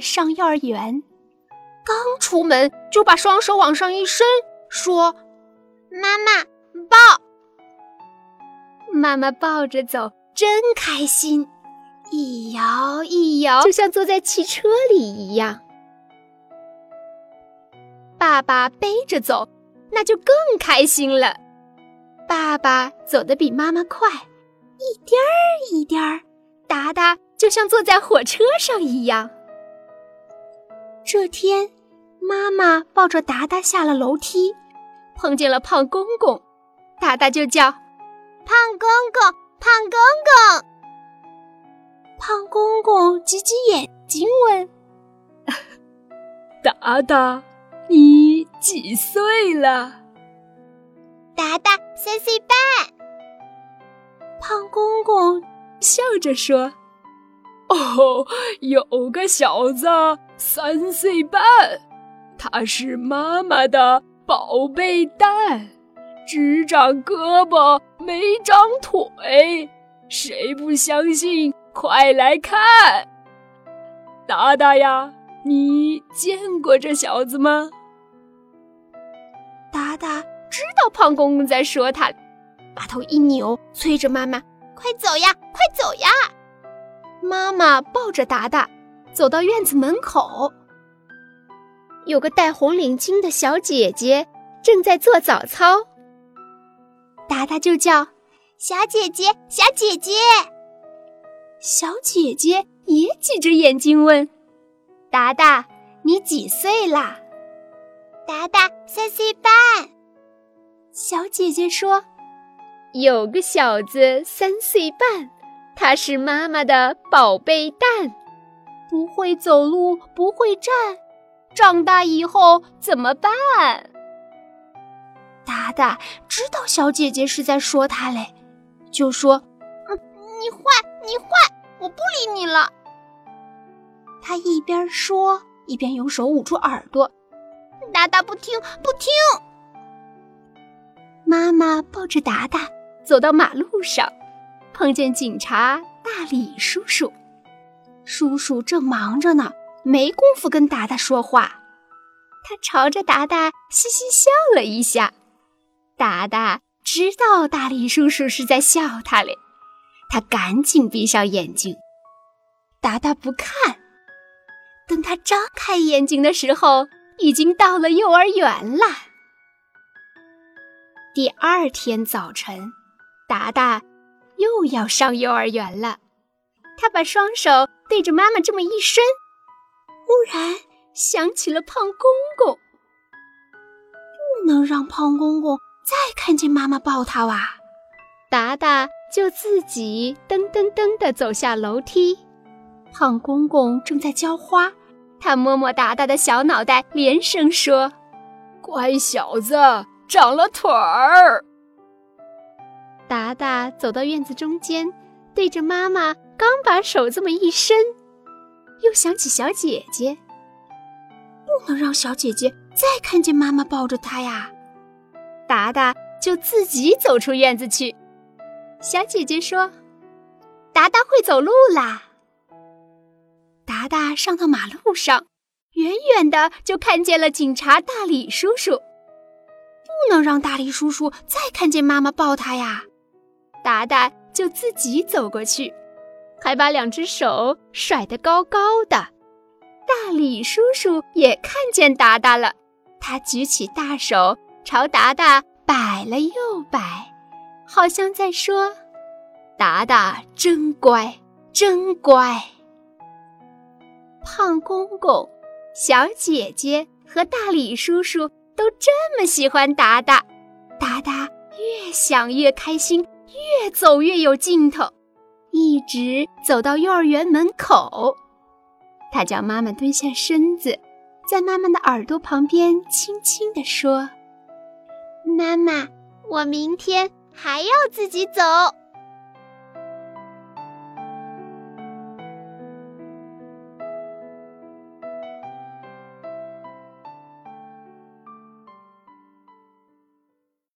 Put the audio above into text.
上幼儿园，刚出门就把双手往上一伸，说：“妈妈抱。”妈妈抱着走，真开心，一摇一摇，就像坐在汽车里一样。爸爸背着走，那就更开心了。爸爸走得比妈妈快，一颠儿一颠儿，达达就像坐在火车上一样。这天，妈妈抱着达达下了楼梯，碰见了胖公公，达达就叫：“胖公公，胖公公。”胖公公挤挤眼睛问：“达达。”你几岁了？达达三岁半。胖公公笑着说：“哦，有个小子三岁半，他是妈妈的宝贝蛋，只长胳膊没长腿。谁不相信？快来看！达达呀，你见过这小子吗？”达达知道胖公公在说他，把头一扭，催着妈妈：“快走呀，快走呀！”妈妈抱着达达走到院子门口，有个戴红领巾的小姐姐正在做早操。达达就叫：“小姐姐，小姐姐！”小姐姐也挤着眼睛问：“达达，你几岁啦？”达达三岁半，小姐姐说：“有个小子三岁半，他是妈妈的宝贝蛋，不会走路，不会站，长大以后怎么办？”达达知道小姐姐是在说他嘞，就说：“嗯，你坏，你坏，我不理你了。”他一边说，一边用手捂住耳朵。达达不听，不听。妈妈抱着达达走到马路上，碰见警察大李叔叔。叔叔正忙着呢，没工夫跟达达说话。他朝着达达嘻嘻笑了一下。达达知道大李叔叔是在笑他嘞，他赶紧闭上眼睛。达达不看，等他张开眼睛的时候。已经到了幼儿园了。第二天早晨，达达又要上幼儿园了。他把双手对着妈妈这么一伸，忽然想起了胖公公，不能让胖公公再看见妈妈抱他哇！达达就自己噔噔噔地走下楼梯。胖公公正在浇花。他摸摸达达的小脑袋，连声说：“乖小子，长了腿儿。”达达走到院子中间，对着妈妈刚把手这么一伸，又想起小姐姐，不能让小姐姐再看见妈妈抱着她呀。达达就自己走出院子去。小姐姐说：“达达会走路啦。”达达上到马路上，远远的就看见了警察大李叔叔。不能让大李叔叔再看见妈妈抱他呀！达达就自己走过去，还把两只手甩得高高的。大李叔叔也看见达达了，他举起大手朝达达摆了又摆，好像在说：“达达真乖，真乖。”胖公公、小姐姐和大李叔叔都这么喜欢达达，达达越想越开心，越走越有劲头，一直走到幼儿园门口。他叫妈妈蹲下身子，在妈妈的耳朵旁边轻轻地说：“妈妈，我明天还要自己走。”